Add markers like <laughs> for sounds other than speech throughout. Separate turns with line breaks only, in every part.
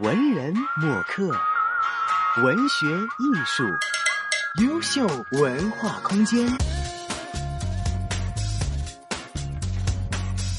文人墨客，文学艺术，优秀文化空间。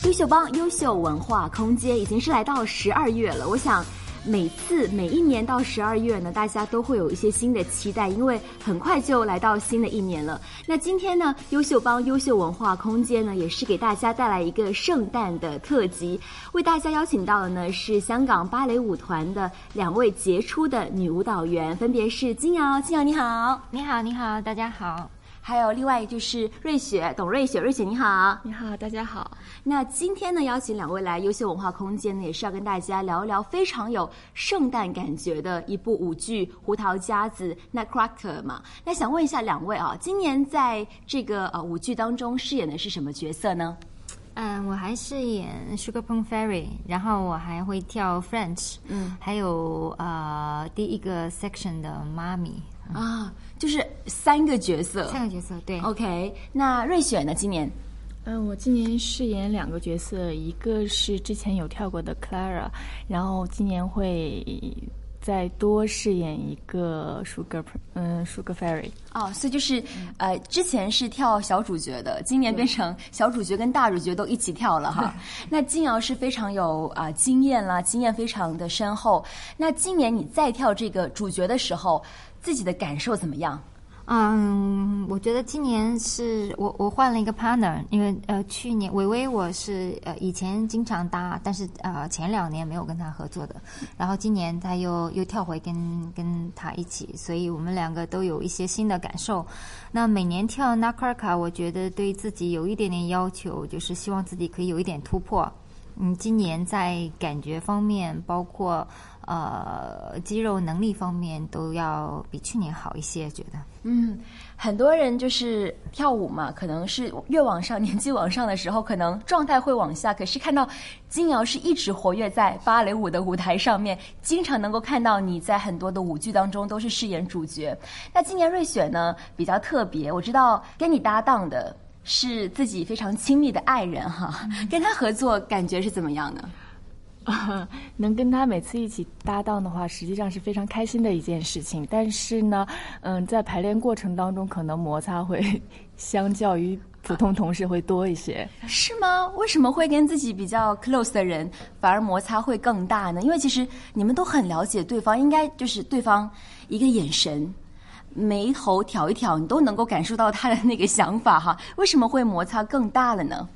优秀帮优秀文化空间已经是来到十二月了，我想。每次每一年到十二月呢，大家都会有一些新的期待，因为很快就来到新的一年了。那今天呢，优秀帮优秀文化空间呢，也是给大家带来一个圣诞的特辑，为大家邀请到的呢是香港芭蕾舞团的两位杰出的女舞蹈员，分别是金瑶，金瑶你好，
你好，你好，大家好。
还有另外就是瑞雪，董瑞雪，瑞雪你好，
你好，大家好。
那今天呢，邀请两位来优秀文化空间呢，也是要跟大家聊一聊非常有圣诞感觉的一部舞剧《胡桃夹子》（Nutcracker） 嘛。那想问一下两位啊，今年在这个呃舞剧当中饰演的是什么角色呢？
嗯，我还饰演 Sugar Plum Fairy，然后我还会跳 French，嗯，还有呃第一个 section 的妈咪
啊。就是三个角色，
三个角色对。
OK，那瑞雪呢？今年，
嗯，我今年饰演两个角色，一个是之前有跳过的 Clara，然后今年会再多饰演一个 Sugar，嗯，Sugar Fairy。
哦，所以就是呃，之前是跳小主角的，今年变成小主角跟大主角都一起跳了哈。那金瑶是非常有啊经验啦，经验非常的深厚。那今年你再跳这个主角的时候。自己的感受怎么样？
嗯，我觉得今年是我我换了一个 partner，因为呃去年伟伟我是呃以前经常搭，但是呃前两年没有跟他合作的，然后今年他又又跳回跟跟他一起，所以我们两个都有一些新的感受。那每年跳 Nakarka，我觉得对自己有一点点要求，就是希望自己可以有一点突破。嗯，今年在感觉方面，包括。呃，肌肉能力方面都要比去年好一些，觉得。
嗯，很多人就是跳舞嘛，可能是越往上年纪往上的时候，可能状态会往下。可是看到金瑶是一直活跃在芭蕾舞的舞台上面，经常能够看到你在很多的舞剧当中都是饰演主角。那今年瑞雪呢比较特别，我知道跟你搭档的是自己非常亲密的爱人哈，<laughs> 跟他合作感觉是怎么样呢？
啊 <laughs> 能跟他每次一起搭档的话，实际上是非常开心的一件事情。但是呢，嗯，在排练过程当中，可能摩擦会 <laughs> 相较于普通同事会多一些。
是吗？为什么会跟自己比较 close 的人反而摩擦会更大呢？因为其实你们都很了解对方，应该就是对方一个眼神、眉头挑一挑，你都能够感受到他的那个想法哈。为什么会摩擦更大了呢？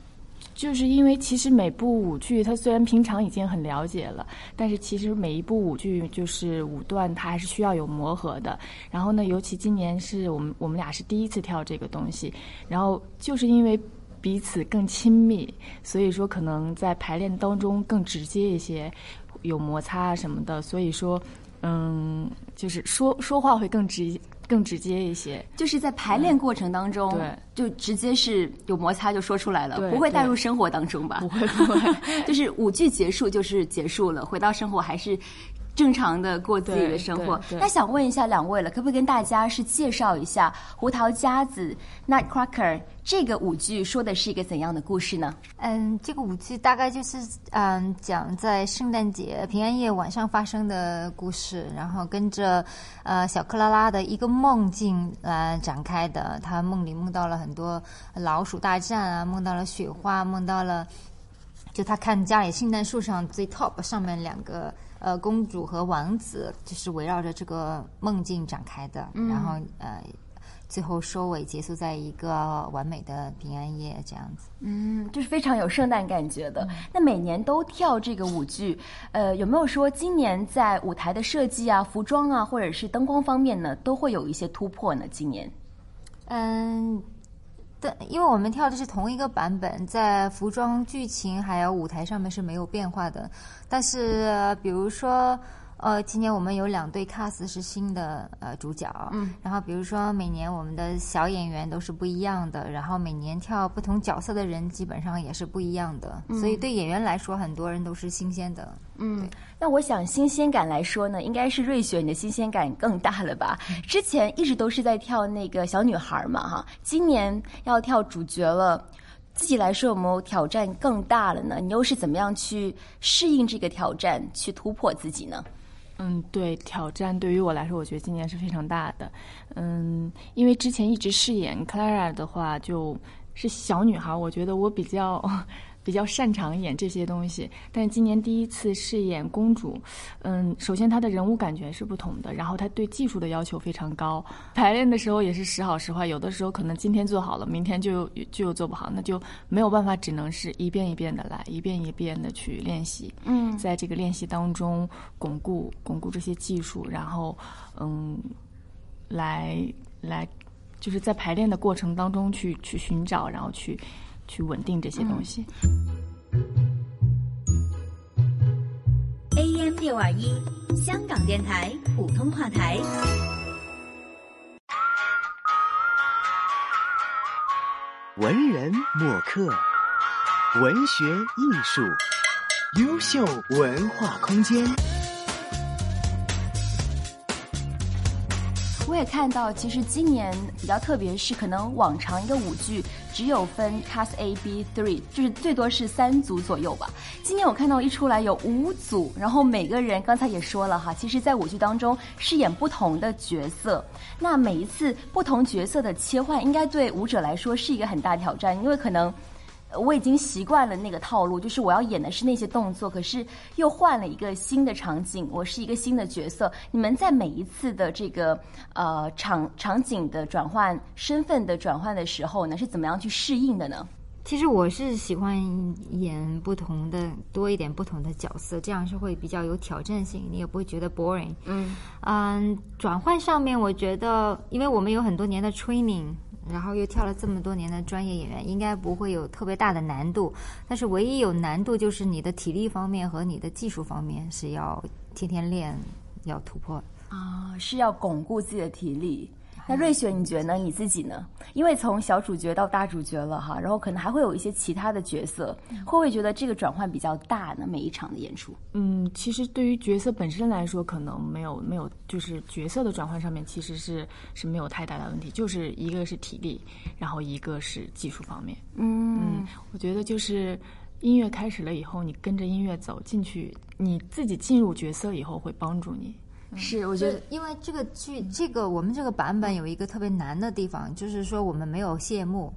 就是因为其实每部舞剧，它虽然平常已经很了解了，但是其实每一部舞剧就是舞段，它还是需要有磨合的。然后呢，尤其今年是我们我们俩是第一次跳这个东西，然后就是因为彼此更亲密，所以说可能在排练当中更直接一些，有摩擦什么的。所以说，嗯，就是说说话会更直。更直接一些，
就是在排练过程当中，
对，
就直接是有摩擦就说出来了，不会带入生活当中吧？
不会，不会，<laughs>
就是舞剧结束就是结束了，回到生活还是。正常的过自己的生活。那想问一下两位了，可不可以跟大家是介绍一下《胡桃夹子》（Nutcracker） 这个舞剧说的是一个怎样的故事呢？
嗯，这个舞剧大概就是嗯讲在圣诞节平安夜晚上发生的故事，然后跟着呃小克拉拉的一个梦境来展开的。他梦里梦到了很多老鼠大战啊，梦到了雪花，梦到了就他看家里圣诞树上最 top 上面两个。呃，公主和王子就是围绕着这个梦境展开的，然后呃，最后收尾结束在一个完美的平安夜这样子。
嗯，就是非常有圣诞感觉的。那每年都跳这个舞剧，呃，有没有说今年在舞台的设计啊、服装啊，或者是灯光方面呢，都会有一些突破呢？今年，
嗯。因为我们跳的是同一个版本，在服装、剧情还有舞台上面是没有变化的，但是比如说。呃，今年我们有两对 cast 是新的呃主角，嗯，然后比如说每年我们的小演员都是不一样的，然后每年跳不同角色的人基本上也是不一样的，所以对演员来说，很多人都是新鲜的。
嗯，那我想新鲜感来说呢，应该是瑞雪你的新鲜感更大了吧？<laughs> 之前一直都是在跳那个小女孩嘛，哈，今年要跳主角了，自己来说有没有挑战更大了呢？你又是怎么样去适应这个挑战，去突破自己呢？
嗯，对，挑战对于我来说，我觉得今年是非常大的。嗯，因为之前一直饰演 Clara 的话，就是小女孩，我觉得我比较。比较擅长演这些东西，但是今年第一次饰演公主，嗯，首先她的人物感觉是不同的，然后她对技术的要求非常高，排练的时候也是时好时坏，有的时候可能今天做好了，明天就就又做不好，那就没有办法，只能是一遍一遍的来，一遍一遍的去练习，
嗯，
在这个练习当中巩固巩固这些技术，然后嗯，来来就是在排练的过程当中去去寻找，然后去。去稳定这些东西。
AM 六二一，香港电台普通话台。
文人墨客，文学艺术，优秀文化空间。
我也看到，其实今年比较特别，是可能往常一个舞剧只有分 cast A、B、three，就是最多是三组左右吧。今年我看到一出来有五组，然后每个人刚才也说了哈，其实在舞剧当中饰演不同的角色。那每一次不同角色的切换，应该对舞者来说是一个很大挑战，因为可能。我已经习惯了那个套路，就是我要演的是那些动作，可是又换了一个新的场景，我是一个新的角色。你们在每一次的这个呃场场景的转换、身份的转换的时候呢，是怎么样去适应的呢？
其实我是喜欢演不同的多一点不同的角色，这样是会比较有挑战性，你也不会觉得 boring。
嗯
嗯，转换上面我觉得，因为我们有很多年的 training。然后又跳了这么多年的专业演员，应该不会有特别大的难度。但是唯一有难度就是你的体力方面和你的技术方面是要天天练，要突破。
啊，是要巩固自己的体力。那瑞雪，你觉得呢？你自己呢？因为从小主角到大主角了哈，然后可能还会有一些其他的角色，会不会觉得这个转换比较大呢？每一场的演出？
嗯，其实对于角色本身来说，可能没有没有，就是角色的转换上面其实是是没有太大的问题，就是一个是体力，然后一个是技术方面。
嗯，
我觉得就是音乐开始了以后，你跟着音乐走进去，你自己进入角色以后会帮助你。
是，我觉得，
因为这个剧，这个我们这个版本有一个特别难的地方，就是说我们没有谢幕。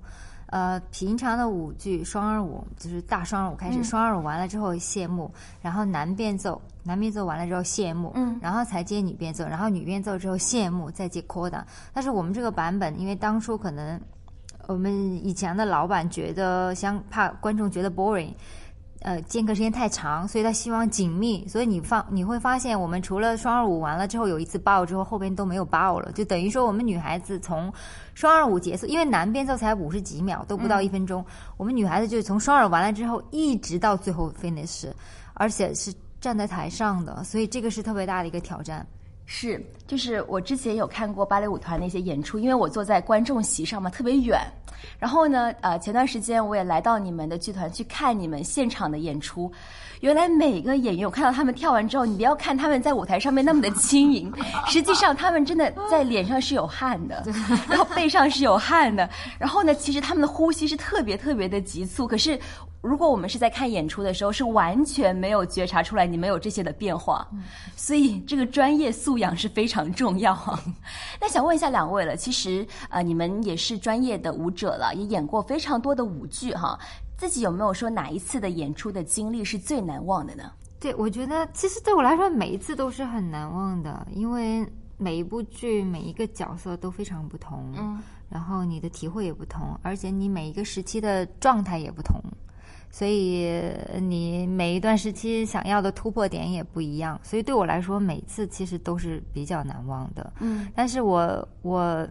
呃，平常的舞剧双二舞就是大双二舞开始，双二舞完了之后谢幕，然后男变奏，男变奏完了之后谢幕，
嗯，
然后才接女变奏，然后女变奏之后谢幕，再接 coda。但是我们这个版本，因为当初可能我们以前的老板觉得，想怕观众觉得 boring。呃，间隔时间太长，所以他希望紧密，所以你放你会发现，我们除了双二五完了之后有一次爆之后，后边都没有爆了，就等于说我们女孩子从双二五结束，因为男变奏才五十几秒，都不到一分钟，我们女孩子就是从双二完了之后一直到最后 finish，而且是站在台上的，所以这个是特别大的一个挑战。
是，就是我之前有看过芭蕾舞团那些演出，因为我坐在观众席上嘛，特别远。然后呢，呃，前段时间我也来到你们的剧团去看你们现场的演出。原来每个演员，我看到他们跳完之后，你不要看他们在舞台上面那么的轻盈，<laughs> 实际上他们真的在脸上是有汗的，<laughs> 然后背上是有汗的。然后呢，其实他们的呼吸是特别特别的急促，可是。如果我们是在看演出的时候，是完全没有觉察出来你们有这些的变化，所以这个专业素养是非常重要。<laughs> 那想问一下两位了，其实呃，你们也是专业的舞者了，也演过非常多的舞剧哈，自己有没有说哪一次的演出的经历是最难忘的呢？
对，我觉得其实对我来说每一次都是很难忘的，因为每一部剧每一个角色都非常不同，
嗯，
然后你的体会也不同，而且你每一个时期的状态也不同。所以你每一段时期想要的突破点也不一样，所以对我来说每次其实都是比较难忘的。
嗯，
但是我我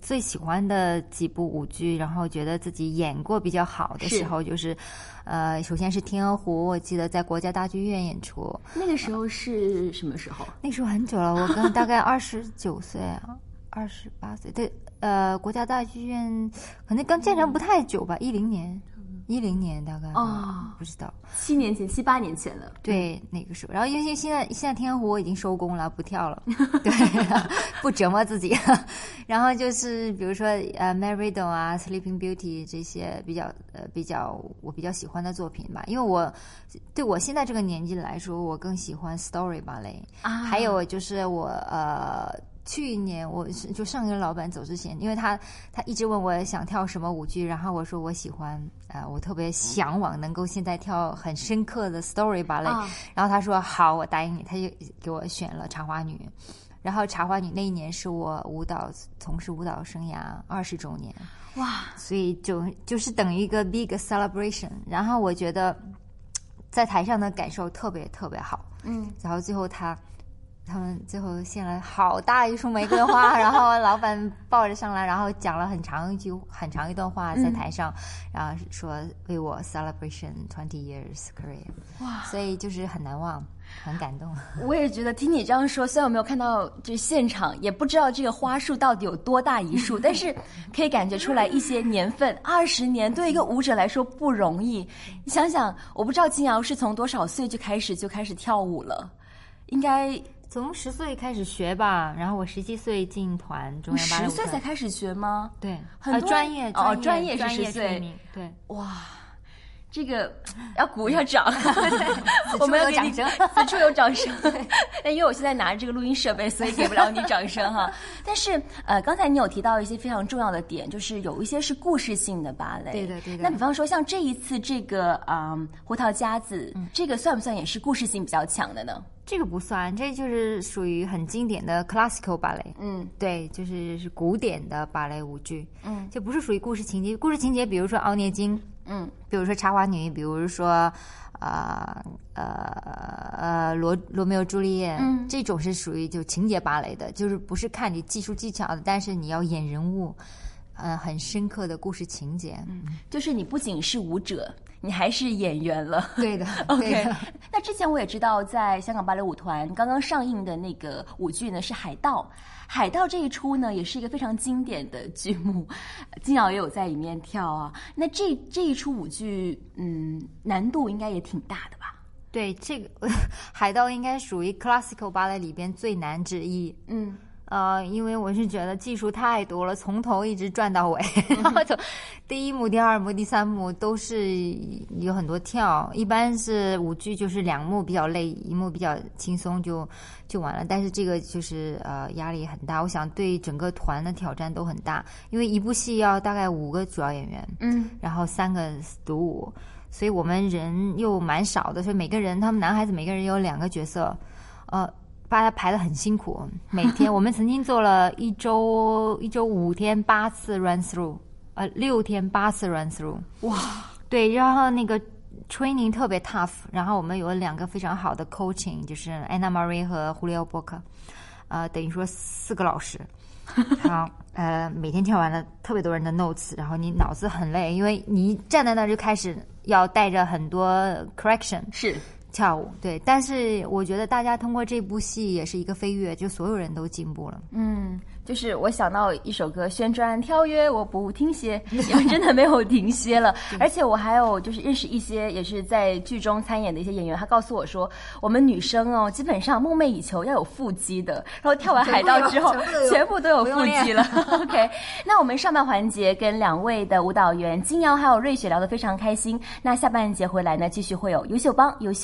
最喜欢的几部舞剧，然后觉得自己演过比较好的时候，就是，呃，首先是《天鹅湖》，我记得在国家大剧院演出。
那个时候是什么时候？
那时候很久了，我刚大概二十九岁啊，<laughs> 二十八岁。对，呃，国家大剧院可能刚建成不太久吧，一零年。一零年大概
哦
不知道。
七年前、七八年前了。
对，那个时候，然后因为现在现在天鹅湖我已经收工了，不跳了，<laughs> 对，<laughs> 不折磨自己。<laughs> 然后就是比如说呃《Mary d o 啊，《Sleeping Beauty》这些比较呃比较我比较喜欢的作品吧，因为我对我现在这个年纪来说，我更喜欢 story 芭蕾
啊
还有就是我呃。去年我是就上一个老板走之前，因为他他一直问我想跳什么舞剧，然后我说我喜欢啊、呃我特别向往能够现在跳很深刻的 story 芭蕾，
啊
然后他说好，我答应你，他就给我选了茶花女。然后茶花女那一年是我舞蹈从事舞蹈生涯二十周年，
哇，
所以就就是等于一个 big celebration。然后我觉得在台上的感受特别特别好，
嗯，
然后最后他他们最后献了好大一束玫瑰花，<laughs> 然后老板抱着上来，然后讲了很长一句很长一段话在台上，然后说为我 celebration twenty years career，哇，所以就是很难忘，很感动。
我也觉得听你这样说，虽然我没有看到这现场，也不知道这个花束到底有多大一束，<laughs> 但是可以感觉出来一些年份，二十年对一个舞者来说不容易。你想想，我不知道金瑶是从多少岁就开始就开始跳舞了，应该
从十岁开始学吧，然后我十七岁进团中央芭蕾舞团
十岁才开始学吗？
对，
很多
呃专业
哦
专
专业是
专业
10岁
对，
哇，这个要鼓一下掌，<laughs> 我
处
们要
掌
此处有掌声。<laughs> 但因为我现在拿着这个录音设备，所以给不了你掌声哈。但是呃，刚才你有提到一些非常重要的点，就是有一些是故事性的芭蕾。
对的对的
那比方说像这一次这个嗯胡桃夹子，这个算不算也是故事性比较强的呢？
这个不算，这就是属于很经典的 classical 芭蕾。
嗯
对，就是是古典的芭蕾舞剧，
嗯
就不是属于故事情节。故事情节，比如说《奥涅金》，
嗯
比如说《茶花女》，比如说呃呃呃罗罗密欧朱丽叶，
嗯
这种是属于就情节芭蕾的，就是不是看你技术技巧的，但是你要演人物，呃，很深刻的故事情节。
嗯就是你不仅是舞者，你还是演员了。<laughs>
对的 <laughs>
OK，
的
那之前我也知道，在香港芭蕾舞团刚刚上映的那个舞剧呢是《海盗》，《海盗》这一出呢也是一个非常经典的剧目，金瑶也有在里面跳啊。那这这一出舞剧，嗯，难度应该也挺大的吧？
对，这个 <laughs> 海盗应该属于 classical 芭蕾里边最难之一。
嗯
呃，因为我是觉得技术太多了，从头一直转到尾，<laughs> 然后从第一幕、第二幕、第三幕都是有很多跳。一般是舞剧就是两幕比较累，一幕比较轻松就就完了。但是这个就是呃压力很大，我想对整个团的挑战都很大，因为一部戏要大概五个主要演员，
嗯
然后三个独舞，所以我们人又蛮少的，所以每个人他们男孩子每个人有两个角色，呃，把它排的很辛苦。每天 <laughs> 我们曾经做了一周一周五天八次 run through，呃，六天八次 run through。
哇，
对，然后那个 training 特别 tough，然后我们有两个非常好的 coaching，就是 Anna Marie 和 Julio Boca，呃，等于说四个老师。<laughs> 好，呃，每天跳完了特别多人的 notes，然后你脑子很累，因为你一站在那儿就开始要带着很多 correction
是
跳舞。对，但是我觉得大家通过这部戏也是一个飞跃，就所有人都进步了。
嗯，就是我想到一首歌《旋转跳跃》，我不停歇，<laughs> 因为真的没有停歇了。<laughs> 而且我还有就是认识一些也是在剧中参演的一些演员，他告诉我说，我们女生哦，基本上梦寐以求要有腹肌的，然后跳完海盗之后，<laughs> 全部都有腹肌了。OK，那我们上半环节跟两位的舞蹈员金瑶还有瑞雪聊得非常开心，那下半节回来呢，继续会有优秀帮优秀。